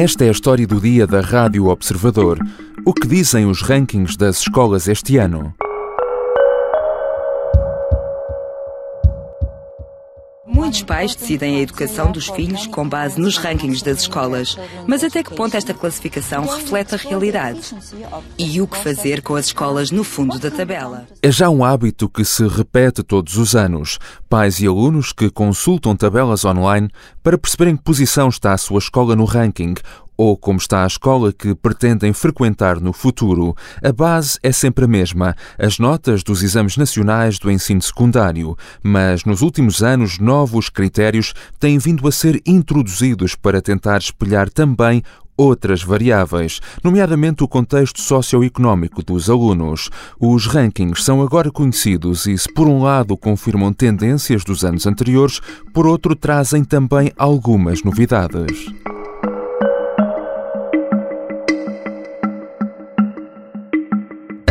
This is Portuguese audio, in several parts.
Esta é a história do dia da Rádio Observador. O que dizem os rankings das escolas este ano? Pais decidem a educação dos filhos com base nos rankings das escolas, mas até que ponto esta classificação reflete a realidade? E o que fazer com as escolas no fundo da tabela? É já um hábito que se repete todos os anos. Pais e alunos que consultam tabelas online para perceberem que posição está a sua escola no ranking ou como está a escola que pretendem frequentar no futuro, a base é sempre a mesma, as notas dos exames nacionais do ensino secundário, mas nos últimos anos novos critérios têm vindo a ser introduzidos para tentar espelhar também outras variáveis, nomeadamente o contexto socioeconómico dos alunos. Os rankings são agora conhecidos e, se por um lado confirmam tendências dos anos anteriores, por outro trazem também algumas novidades.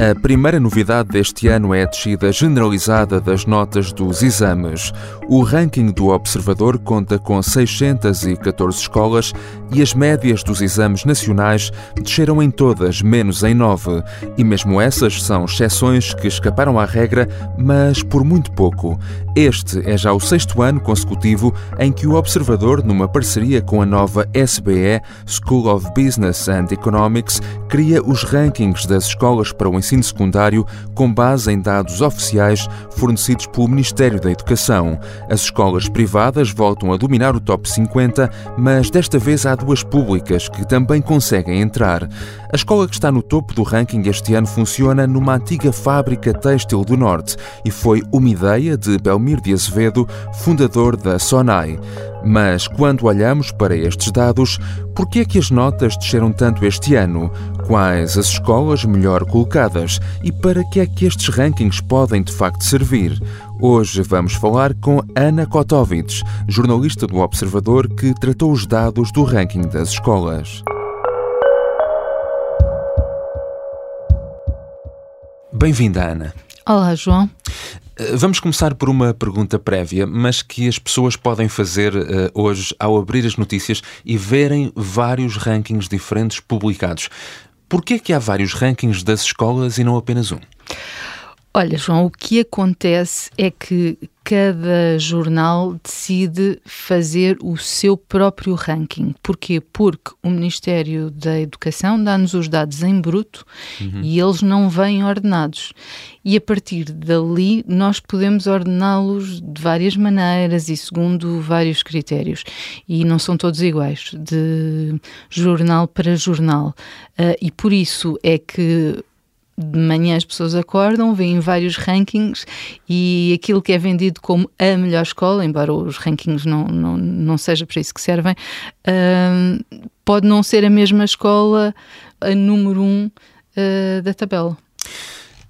A primeira novidade deste ano é a descida generalizada das notas dos exames. O ranking do Observador conta com 614 escolas e as médias dos exames nacionais desceram em todas, menos em nove. E mesmo essas são exceções que escaparam à regra, mas por muito pouco. Este é já o sexto ano consecutivo em que o Observador, numa parceria com a nova SBE, School of Business and Economics, cria os rankings das escolas para o ensino secundário com base em dados oficiais fornecidos pelo Ministério da Educação. As escolas privadas voltam a dominar o top 50, mas desta vez há duas públicas que também conseguem entrar. A escola que está no topo do ranking este ano funciona numa antiga fábrica têxtil do Norte e foi uma ideia de Belmir de Azevedo, fundador da Sonai. Mas quando olhamos para estes dados, por que é que as notas desceram tanto este ano? Quais as escolas melhor colocadas? E para que é que estes rankings podem de facto servir? Hoje vamos falar com Ana Kotovits, jornalista do Observador que tratou os dados do ranking das escolas. Bem-vinda, Ana. Olá, João. Eh, vamos começar por uma pergunta prévia, mas que as pessoas podem fazer uh, hoje ao abrir as notícias e verem vários rankings diferentes publicados. Por que é que há vários rankings das escolas e não apenas um? Olha, João, o que acontece é que cada jornal decide fazer o seu próprio ranking. Porquê? Porque o Ministério da Educação dá-nos os dados em bruto uhum. e eles não vêm ordenados. E a partir dali nós podemos ordená-los de várias maneiras e segundo vários critérios. E não são todos iguais, de jornal para jornal. Uh, e por isso é que de manhã as pessoas acordam, veem vários rankings e aquilo que é vendido como a melhor escola, embora os rankings não, não, não seja para isso que servem, uh, pode não ser a mesma escola a número um uh, da tabela.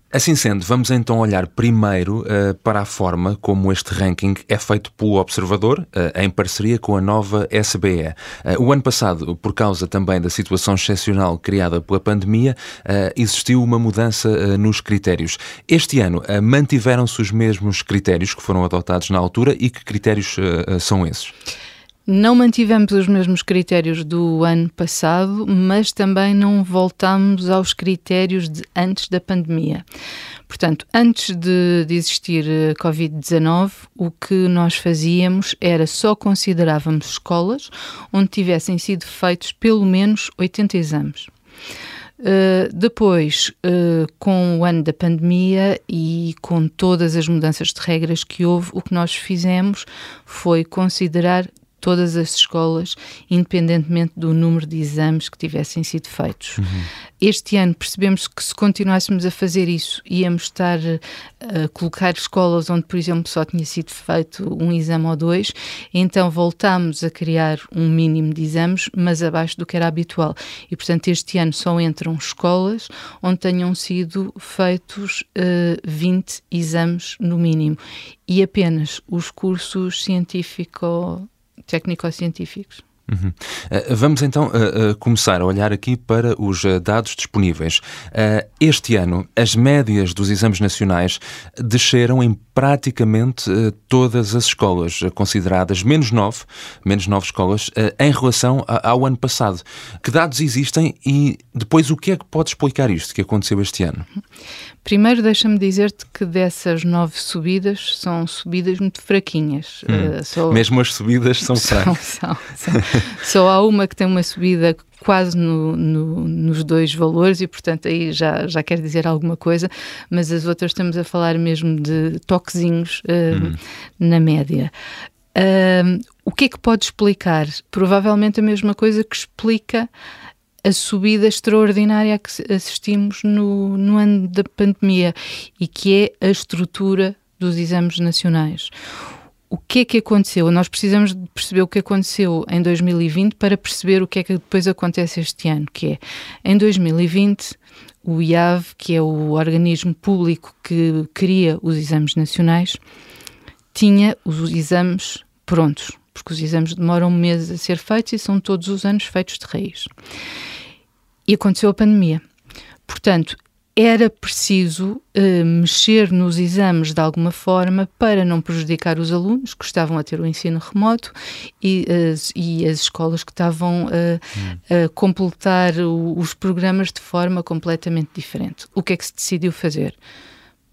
Assim sendo, vamos então olhar primeiro uh, para a forma como este ranking é feito pelo Observador, uh, em parceria com a nova SBE. Uh, eh, o ano passado, por causa também da situação excepcional criada pela pandemia, existiu uma mudança nos critérios. Este ano, mantiveram-se os mesmos critérios que foram adotados na altura e que critérios são esses? Não mantivemos os mesmos critérios do ano passado, mas também não voltamos aos critérios de antes da pandemia. Portanto, antes de, de existir a Covid-19, o que nós fazíamos era só considerávamos escolas onde tivessem sido feitos pelo menos 80 exames. Uh, depois, uh, com o ano da pandemia e com todas as mudanças de regras que houve, o que nós fizemos foi considerar todas as escolas, independentemente do número de exames que tivessem sido feitos. Uhum. Este ano percebemos que se continuássemos a fazer isso, íamos estar a colocar escolas onde, por exemplo, só tinha sido feito um exame ou dois, então voltámos a criar um mínimo de exames, mas abaixo do que era habitual. E, portanto, este ano só entram escolas onde tenham sido feitos uh, eh, 20 exames no mínimo e apenas os cursos científico técnico-científicos. Uhum. Uh, vamos então uh, uh, começar a olhar aqui para os dados disponíveis. este ano, as médias dos exames nacionais desceram em praticamente uh, todas as escolas consideradas menos nove, menos nove escolas, uh, em relação ao ano passado. Que dados existem e depois o que é que pode explicar isto que aconteceu este ano? Primeiro, deixa-me dizer-te que dessas nove subidas são subidas muito fraquinhas. Hum. Uh, só... Mesmo as subidas são fracas. São, são, são. só há uma que tem uma subida quase no, no, nos dois valores e, portanto, aí já, já quer dizer alguma coisa, mas as outras estamos a falar mesmo de toquezinhos uh, hum. na média. Uh, o que é que pode explicar? Provavelmente a mesma coisa que explica a subida extraordinária a que assistimos no, no ano da pandemia e que é a estrutura dos exames nacionais o que é que aconteceu? Nós precisamos de perceber o que aconteceu em 2020 para perceber o que é que depois acontece este ano, que é em 2020 o IAV, que é o organismo público que cria os exames nacionais, tinha os exames prontos, porque os exames demoram meses a ser feitos e são todos os anos feitos de raiz. E aconteceu a pandemia. Portanto, era preciso uh, mexer nos exames de alguma forma para não prejudicar os alunos que estavam a ter o ensino remoto e, uh, e as escolas que estavam hum. a completar o, os programas de forma completamente diferente. O que é que se decidiu fazer?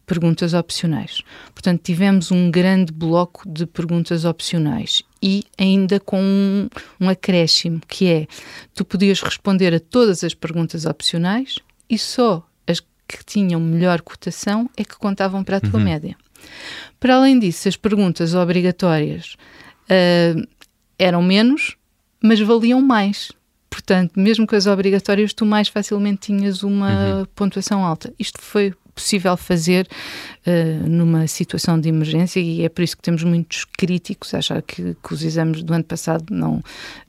Perguntas opcionais. Portanto, tivemos um grande bloco de perguntas opcionais e ainda com um, um acréscimo, que é tu podias responder a todas as perguntas opcionais e só que tinham melhor cotação é que contavam para a tua uhum. média. Para além disso, as perguntas obrigatórias uh, eram menos, mas valiam mais. Portanto, mesmo com as obrigatórias, tu mais facilmente tinhas uma uhum. pontuação alta. Isto foi possível fazer uh, numa situação de emergência e é por isso que temos muitos críticos a achar que, que os exames do ano passado não,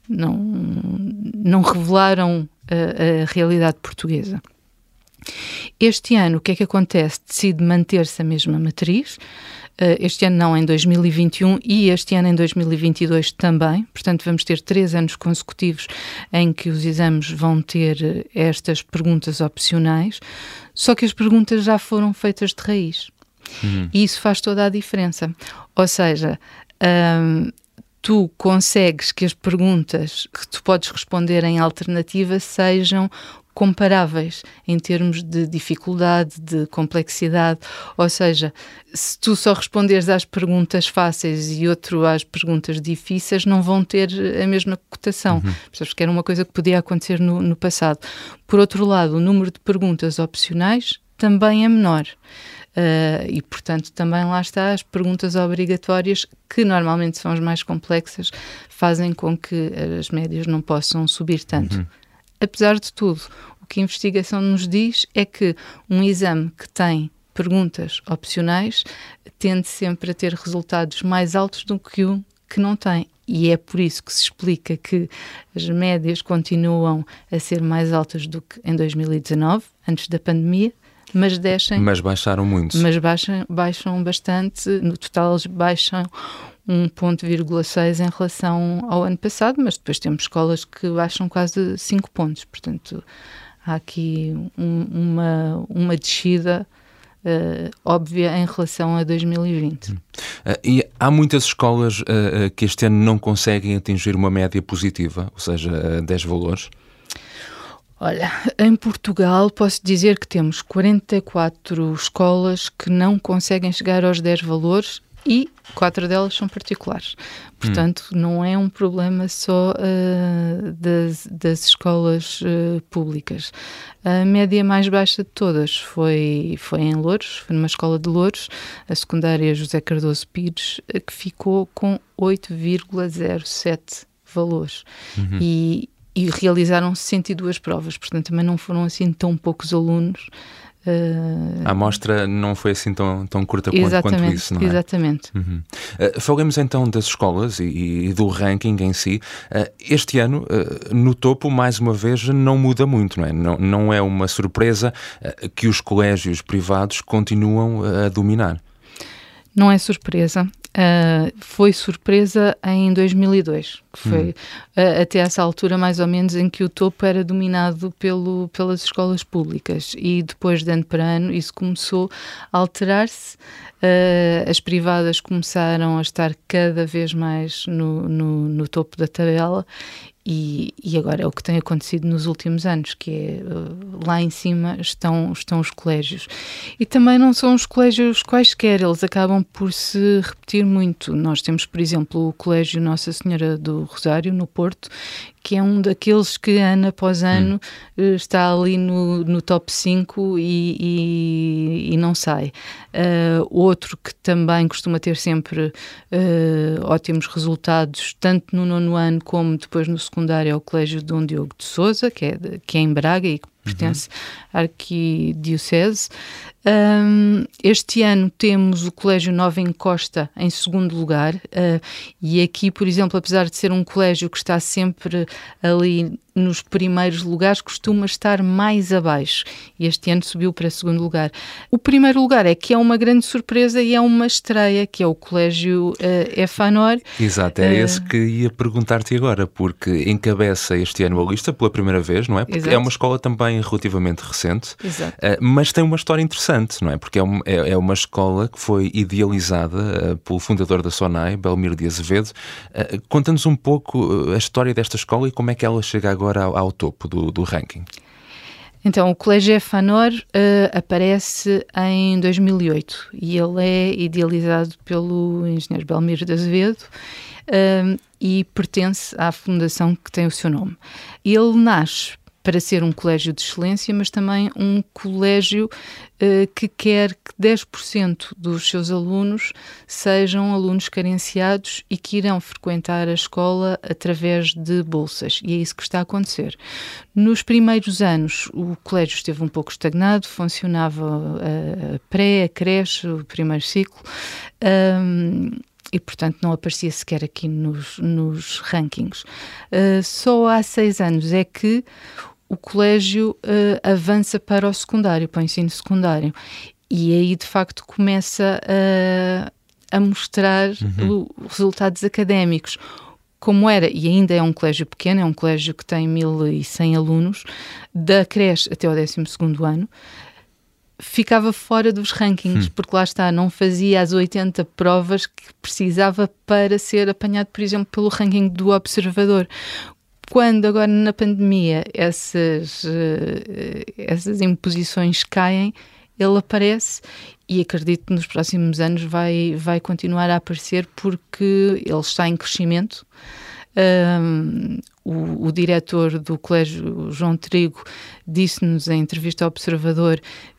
não, não revelaram a, a realidade portuguesa. Este ano, o que é que acontece? Decide manter-se a mesma matriz. Uh, este ano não, em 2021 e este ano em 2022 também. Portanto, vamos ter três anos consecutivos em que os exames vão ter estas perguntas opcionais, só que as perguntas já foram feitas de raiz. Uhum. E isso faz toda a diferença. Ou seja, um, tu consegues que as perguntas que tu podes responder em alternativa sejam comparáveis em termos de dificuldade, de complexidade. Ou seja, se tu só responderes às perguntas fáceis e outro às perguntas difíceis, não vão ter a mesma cotação. Uhum. Porque era uma coisa que podia acontecer no, no passado. Por outro lado, o número de perguntas opcionais também é menor. Uh, e, portanto, também lá está as perguntas obrigatórias, que normalmente são as mais complexas, fazem com que as médias não possam subir tanto. Uhum apesar de tudo, o que a investigação nos diz é que um exame que tem perguntas opcionais tende sempre a ter resultados mais altos do que um que não tem. E é por isso que se explica que as médias continuam a ser mais altas do que em 2019, antes da pandemia, mas descem. Mas baixaram muito. Mas baixam, baixam bastante. No total, eles baixam 1,6 em relação ao ano passado, mas depois temos escolas que baixam quase 5 pontos. Portanto, há aqui um, uma, uma descida uh, óbvia em relação a 2020. Uh, e há muitas escolas uh, que este ano não conseguem atingir uma média positiva, ou seja, 10 valores? Olha, em Portugal posso dizer que temos 44 escolas que não conseguem chegar aos 10 valores e quatro delas são particulares. Portanto, hum. não é um problema só uh, das, das, escolas uh, públicas. A média mais baixa de todas foi, foi em Louros, foi numa escola de Louros, a secundária José Cardoso Pires, que ficou com 8,07 valores. Uhum. E, e realizaram 62 provas, portanto também não foram assim tão poucos alunos Uh, a amostra não foi assim tão, tão curta quanto, quanto isso, não é? Exatamente. Uhum. Uh, falemos então das escolas e, e do ranking em si. Uh, este ano, no topo, mais uma vez, não muda muito, não é? Não, não é uma surpresa que os colégios privados continuam a dominar. Não é surpresa. Uh, foi surpresa em 2002, que foi uh, até essa altura mais ou menos em que o topo era dominado pelo, pelas escolas públicas. E depois de ano para ano isso começou a alterar-se. Uh, as privadas começaram a estar cada vez mais no, no, no topo da tabela e, e, agora é o que tem acontecido nos últimos anos, que é lá em cima estão, estão os colégios. E também não são os colégios quaisquer, eles acabam por se repetir muito. Nós temos, por exemplo, o Colégio Nossa Senhora do Rosário, no Porto, que é um daqueles que ano após hum. ano hum. está ali no, no top 5 e, e, e não sai. Uh, outro que também costuma ter sempre uh, ótimos resultados, tanto no nono ano como depois no secundário, é o Colégio Dom Diogo de Souza, que é, que é em Braga e que pertence à Arquidiocese. Um, este ano temos o Colégio Nova Encosta em segundo lugar, uh, e aqui, por exemplo, apesar de ser um colégio que está sempre ali nos primeiros lugares, costuma estar mais abaixo. E este ano subiu para segundo lugar. O primeiro lugar é que é uma grande surpresa e é uma estreia, que é o Colégio uh, EFANOR. Exato, é uh, esse que ia perguntar-te agora, porque encabeça este ano a lista pela primeira vez, não é? Porque Exato. é uma escola também relativamente recente, Exato. Uh, mas tem uma história interessante, não é? Porque é uma, é, é uma escola que foi idealizada pelo fundador da SONAI, Belmiro de Azevedo. Conta-nos um pouco a história desta escola e como é que ela chega agora agora ao, ao topo do, do, ranking? Então, o Colégio Efanor uh, aparece em 2008 e ele é idealizado pelo engenheiro Belmiro de Azevedo uh, e pertence à fundação que tem o seu nome. Ele nasce para ser um colégio de excelência, mas também um colégio uh, que quer que 10% dos seus alunos sejam alunos carenciados e que irão frequentar a escola através de bolsas. E é isso que está a acontecer. Nos primeiros anos, o colégio esteve um pouco estagnado, funcionava a pré, a creche, o primeiro ciclo. Um, e, portanto, não aparecia sequer aqui nos, nos rankings. Uh, só há seis anos é que o colégio uh, avança para o secundário, para o ensino secundário. E aí, de facto, começa a, a mostrar uhum. o, resultados académicos. Como era, e ainda é um colégio pequeno, é um colégio que tem 1.100 alunos, da creche até ao 12 ano, ficava fora dos rankings, hum. porque lá está, não fazia as 80 provas que precisava para ser apanhado, por exemplo, pelo ranking do observador quando agora na pandemia essas, uh, essas imposições caem, ele aparece e acredito que nos próximos anos vai, vai continuar a aparecer porque ele está em crescimento. Um, o, o, diretor do Colégio João Trigo disse-nos em entrevista ao Observador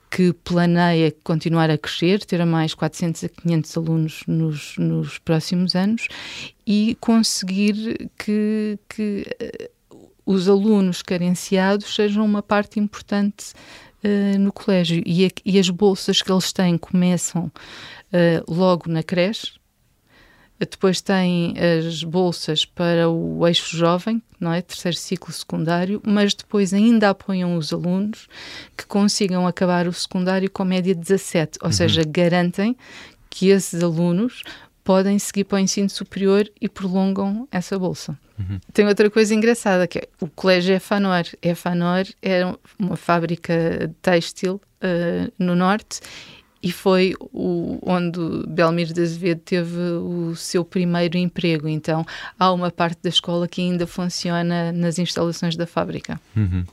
que planeia continuar a crescer, ter mais 400 a 500 alunos nos, nos próximos anos e conseguir que, que uh, os alunos carenciados sejam uma parte importante uh, no colégio. E, a, e, as bolsas que eles têm começam uh, logo na creche, depois tem as bolsas para o eixo jovem, não é? Terceiro ciclo secundário, mas depois ainda apoiam os alunos que consigam acabar o secundário com média 17, ou uhum. seja, garantem que esses alunos podem seguir para o ensino superior e prolongam essa bolsa. Uhum. Tem outra coisa engraçada que é o colégio Efanor. Efanor era uma fábrica têxtil uh, no norte e foi o, onde Belmiro de Azevedo teve o seu primeiro emprego. Então, há uma parte da escola que ainda funciona nas instalações da fábrica. Uhum.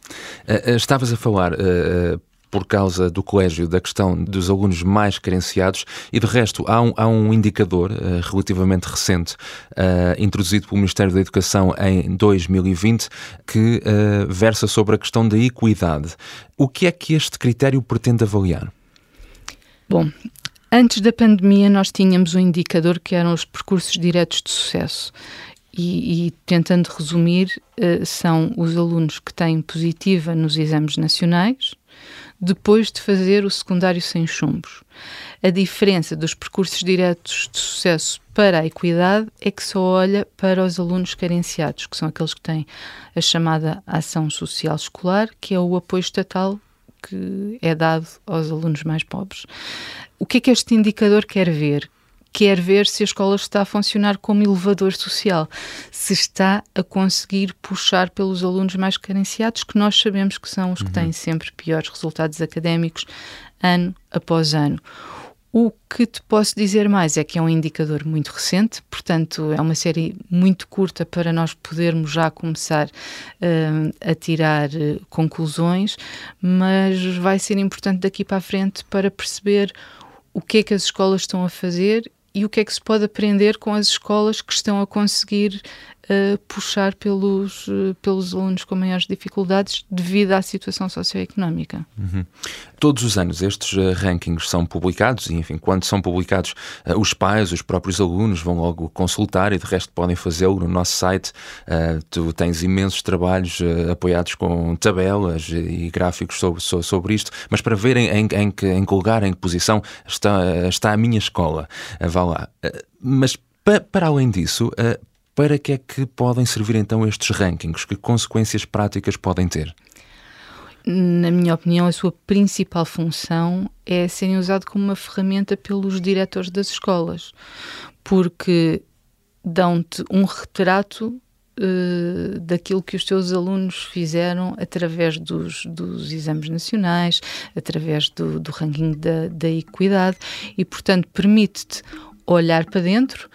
Uh, uh, estavas a falar. Uh, por causa do colégio, da questão dos alunos mais carenciados, e de resto há um, há um indicador uh, relativamente recente, uh, introduzido pelo Ministério da Educação em 2020, que uh, versa sobre a questão da equidade. O que é que este critério pretende avaliar? Bom, antes da pandemia nós tínhamos um indicador que eram os percursos diretos de sucesso. E, e, tentando resumir, uh, são os alunos que têm positiva nos exames nacionais, depois de fazer o secundário sem chumbos. A diferença dos percursos diretos de sucesso para a equidade é que só olha para os alunos carenciados, que são aqueles que têm a chamada ação social escolar, que é o apoio estatal que é dado aos alunos mais pobres. O que é que este indicador quer ver? quer ver se a escola está a funcionar como elevador social, se está a conseguir puxar pelos alunos mais carenciados, que nós sabemos que são os que têm uhum. sempre piores resultados académicos, ano após ano. O que te posso dizer mais é que é um indicador muito recente, portanto, é uma série muito curta para nós podermos já começar uh, a tirar uh, conclusões, mas vai ser importante daqui para a frente para perceber o que é que as escolas estão a fazer e o que é que se pode aprender com as escolas que estão a conseguir puxar pelos, uh, pelos alunos com maiores dificuldades devido à situação socioeconómica. Uhum. Todos os anos estes uh, rankings são publicados e, enfim, quando são publicados, os pais, os próprios alunos vão logo consultar e de resto podem fazê-lo no nosso site. tu tens imensos trabalhos apoiados com tabelas e gráficos sobre, sobre isto, mas para verem em, em, que, em que lugar, em que posição está, está a minha escola. vá lá. mas para além disso, para que é que podem servir então estes rankings? Que consequências práticas podem ter? Na minha opinião, a sua principal função é serem usado como uma ferramenta pelos diretores das escolas, porque dão-te um retrato uh, daquilo que os teus alunos fizeram através dos, dos exames nacionais, através do, do ranking da, da equidade e, portanto, permite-te olhar para dentro,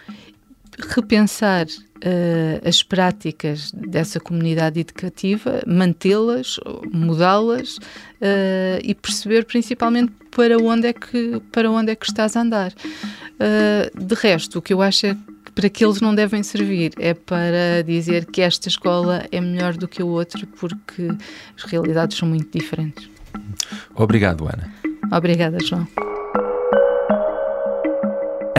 repensar uh, as práticas dessa comunidade educativa, mantê-las, mudá-las uh, e perceber principalmente para onde é que, para onde é que estás a andar. Uh, de resto, o que eu acho é que para que eles não devem servir é para dizer que esta escola é melhor do que a outra porque as realidades são muito diferentes. Obrigado, Ana. Obrigada, João.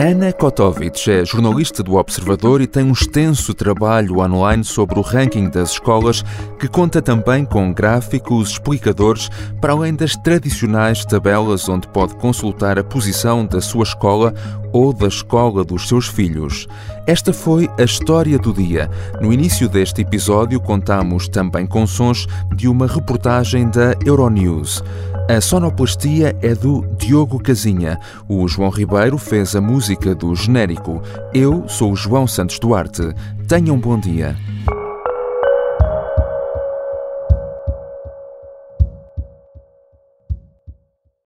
Ana Kotovic é jornalista do Observador e tem um extenso trabalho online sobre o ranking das escolas, que conta também com gráficos explicadores, para além das tradicionais tabelas onde pode consultar a posição da sua escola ou da escola dos seus filhos. Esta foi a história do dia. No início deste episódio, contamos também com sons de uma reportagem da Euronews. A sonoplastia é do Diogo Casinha. O João Ribeiro fez a música do genérico. Eu sou o João Santos Duarte. Tenham um bom dia.